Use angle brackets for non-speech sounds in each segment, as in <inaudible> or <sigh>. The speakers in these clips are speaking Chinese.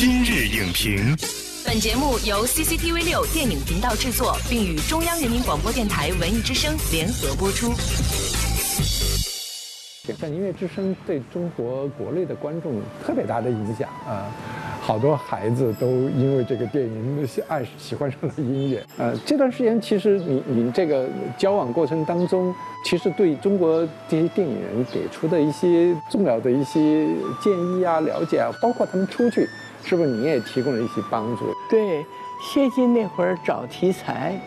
今日影评，本节目由 CCTV 六电影频道制作，并与中央人民广播电台文艺之声联合播出。像音乐之声对中国国内的观众特别大的影响啊，好多孩子都因为这个电影喜爱喜欢上了音乐。呃，这段时间其实你你这个交往过程当中，其实对中国这些电影人给出的一些重要的一些建议啊、了解啊，包括他们出去，是不是你也提供了一些帮助？对，谢晋那会儿找题材，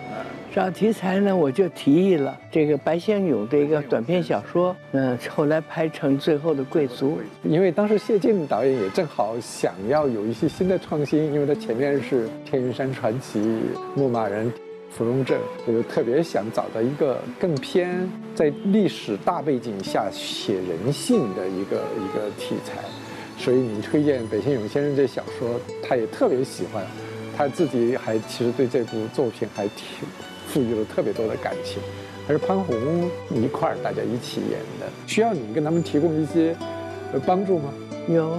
找题材呢，我就提议了这个白先勇的一个短篇小说，嗯，后来拍成《最后的贵族》。因为当时谢晋导演也正好想要有一些新的创新，因为他前面是《天云山传奇》《牧马人》《芙蓉镇》，我就特别想找到一个更偏在历史大背景下写人性的一个一个题材，所以你推荐北先勇先生这小说，他也特别喜欢，他自己还其实对这部作品还挺赋予了特别多的感情，还是潘虹一块儿大家一起演的，需要你跟他们提供一些帮助吗？有，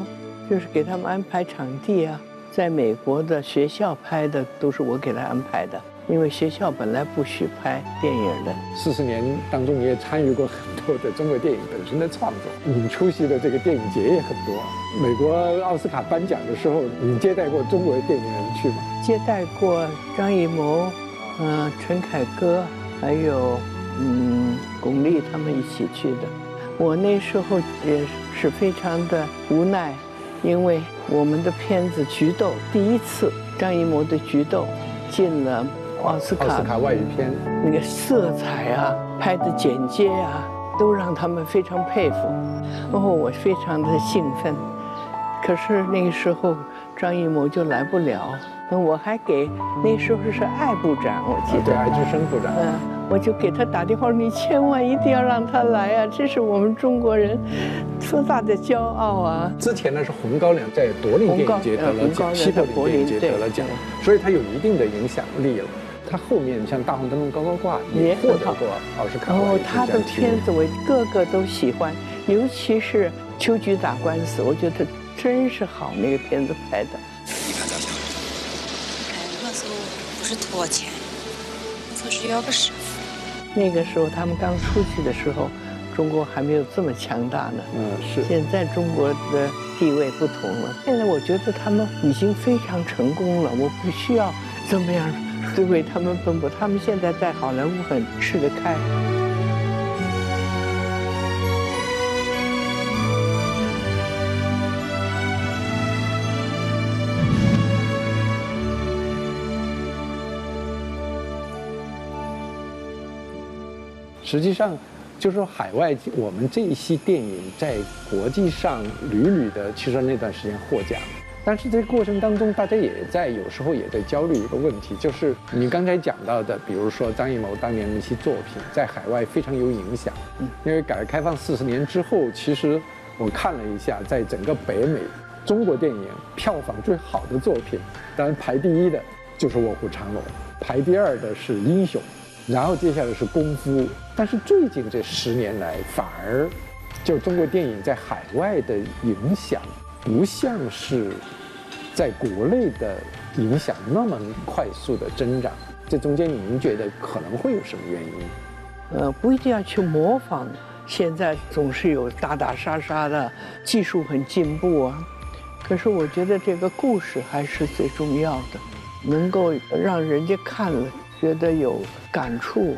就是给他们安排场地啊，在美国的学校拍的都是我给他安排的，因为学校本来不许拍电影的。四十年当中，你也参与过很多的中国电影本身的创作，你出席的这个电影节也很多。美国奥斯卡颁奖的时候，你接待过中国的电影人去吗？接待过张艺谋，嗯、陈凯歌，还有嗯巩俐他们一起去的。我那时候也是非常的无奈，因为我们的片子《菊豆》第一次张艺谋的《菊豆》进了奥斯卡，奥斯卡外语片，那个色彩啊，拍的剪接啊，都让他们非常佩服。然后我非常的兴奋，可是那个时候张艺谋就来不了，那我还给那时候是艾部长，我记啊，对，得，艾之生部长。嗯，我就给他打电话，你千万一定要让他来啊，这是我们中国人多大的骄傲啊！之前呢是红高粱在柏林电影节得了奖，西柏林电影节得了奖，所以他有一定的影响力了。他后面像《大红灯笼高高挂》也很好获得过奥斯卡然后外语他的。片子我个个都喜欢，尤其是《秋菊打官司》，我觉得真是好，那个片子拍的。哎，我说不是托钱，我说是要个师傅。那个时候他们刚出去的时候，中国还没有这么强大呢。嗯，是。现在中国的地位不同了，现在我觉得他们已经非常成功了，我不需要怎么样对为他们奔波。他们现在在好莱坞很吃得开。实际上，就是说海外我们这一批电影在国际上屡屡的，其实那段时间获奖。但是这个过程当中，大家也在有时候也在焦虑一个问题，就是你刚才讲到的，比如说张艺谋当年的一些作品在海外非常有影响。因为改革开放四十年之后，其实我看了一下，在整个北美，中国电影票房最好的作品，当然排第一的就是《卧虎藏龙》，排第二的是《英雄》，然后接下来是《功夫》。但是最近这十年来，反而就中国电影在海外的影响，不像是在国内的影响那么快速的增长。这中间您觉得可能会有什么原因？呃，不一定要去模仿，现在总是有打打杀杀的，技术很进步啊。可是我觉得这个故事还是最重要的，能够让人家看了觉得有感触，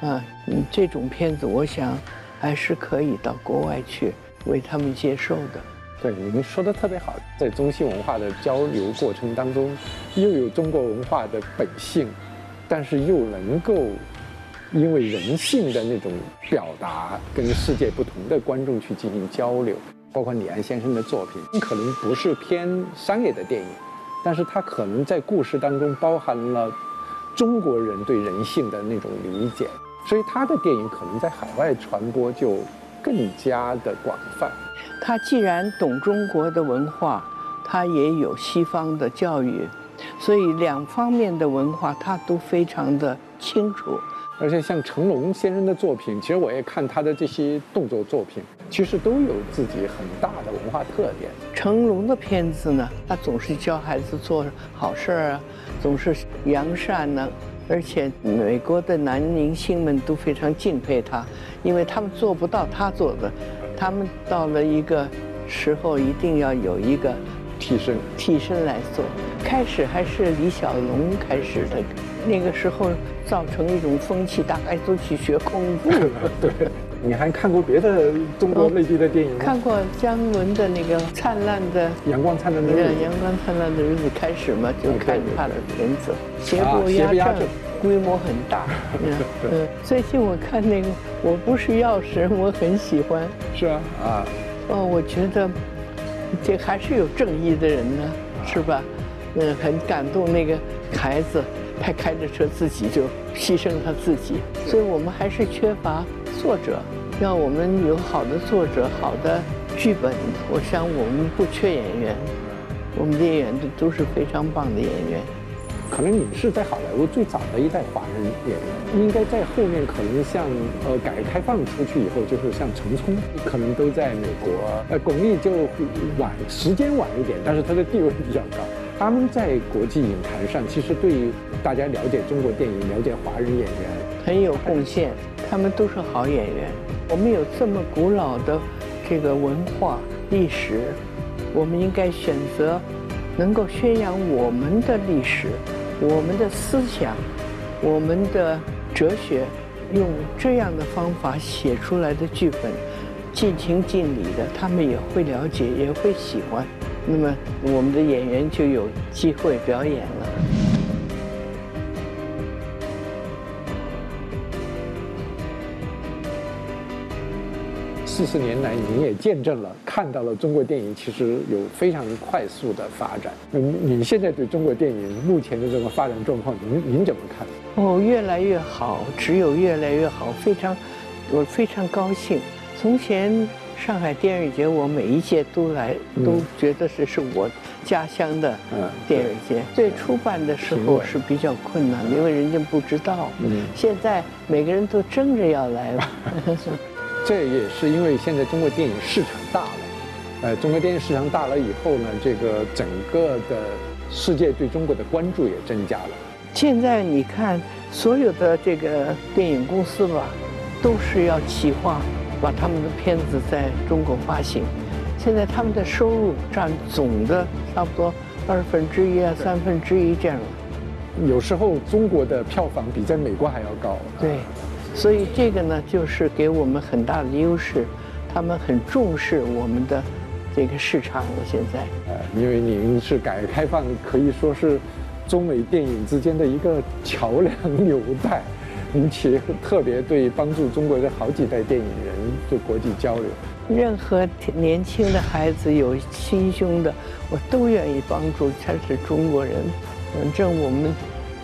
啊，这种片子我想还是可以到国外去为他们接受的。对，您说的特别好，在中西文化的交流过程当中，又有中国文化的本性，但是又能够因为人性的那种表达，跟世界不同的观众去进行交流。包括李安先生的作品，可能不是偏商业的电影，但是它可能在故事当中包含了中国人对人性的那种理解，所以他的电影可能在海外传播就更加的广泛。他既然懂中国的文化，他也有西方的教育，所以两方面的文化他都非常的清楚。而且像成龙先生的作品，其实我也看他的这些动作作品，其实都有自己很大的文化特点。成龙的片子呢，他总是教孩子做好事儿啊，总是扬善呢，而且美国的男明星们都非常敬佩他，因为他们做不到他做的，他们到了一个时候一定要有一个替身，替身来做。开始还是李小龙开始的，那个时候造成一种风气，大概都去学功夫。<laughs> 对，你还看过别的中国内地的电影吗？看过姜文的那个《灿烂的阳光灿烂的日子》，阳光灿烂的日子开始嘛，就看他的片子，邪不压正，规模很大。<laughs> 嗯，最近我看那个《我不是药神》，我很喜欢。是啊，啊，哦，我觉得这还是有正义的人呢，是吧？嗯，很感动那个孩子，他开着车自己就牺牲他自己，所以我们还是缺乏作者。要我们有好的作者、好的剧本，我想我们不缺演员，我们的演员都都是非常棒的演员。可能你是在好莱坞最早的一代华人演员，应该在后面可能像呃改革开放出去以后，就是像陈冲，可能都在美国。呃，巩俐就晚时间晚一点，但是她的地位比较高。他们在国际影坛上，其实对于大家了解中国电影、了解华人演员很有贡献。他们都是好演员。我们有这么古老的这个文化历史，我们应该选择能够宣扬我们的历史、我们的思想、我们的哲学，用这样的方法写出来的剧本，尽情尽力的，他们也会了解，也会喜欢。那么我们的演员就有机会表演了。四十年来，您也见证了、看到了中国电影其实有非常快速的发展。您您现在对中国电影目前的这个发展状况，您您怎么看？哦，越来越好，只有越来越好，非常，我非常高兴。从前。上海电影节，我每一届都来，都觉得这是我家乡的电影节。最初办的时候是比较困难，因为人家不知道。现在每个人都争着要来了。<laughs> <laughs> 这也是因为现在中国电影市场大了，呃，中国电影市场大了以后呢，这个整个的世界对中国的关注也增加了。现在你看，所有的这个电影公司吧，都是要企划。把他们的片子在中国发行，现在他们的收入占总的差不多二分之一啊，三分之一这样。有时候中国的票房比在美国还要高。对，所以这个呢，就是给我们很大的优势，他们很重视我们的这个市场了。现在，呃，因为您是改革开放可以说是中美电影之间的一个桥梁纽带。尤 <laughs> 其特别对帮助中国的好几代电影人对国际交流，任何年轻的孩子有心胸的，我都愿意帮助。他是中国人，反正我们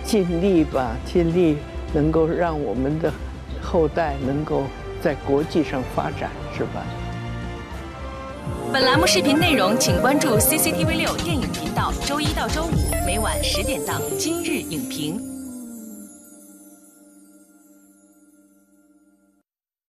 尽力吧，尽力能够让我们的后代能够在国际上发展，是吧？本栏目视频内容，请关注 CCTV 六电影频道，周一到周五每晚十点档《今日影评》。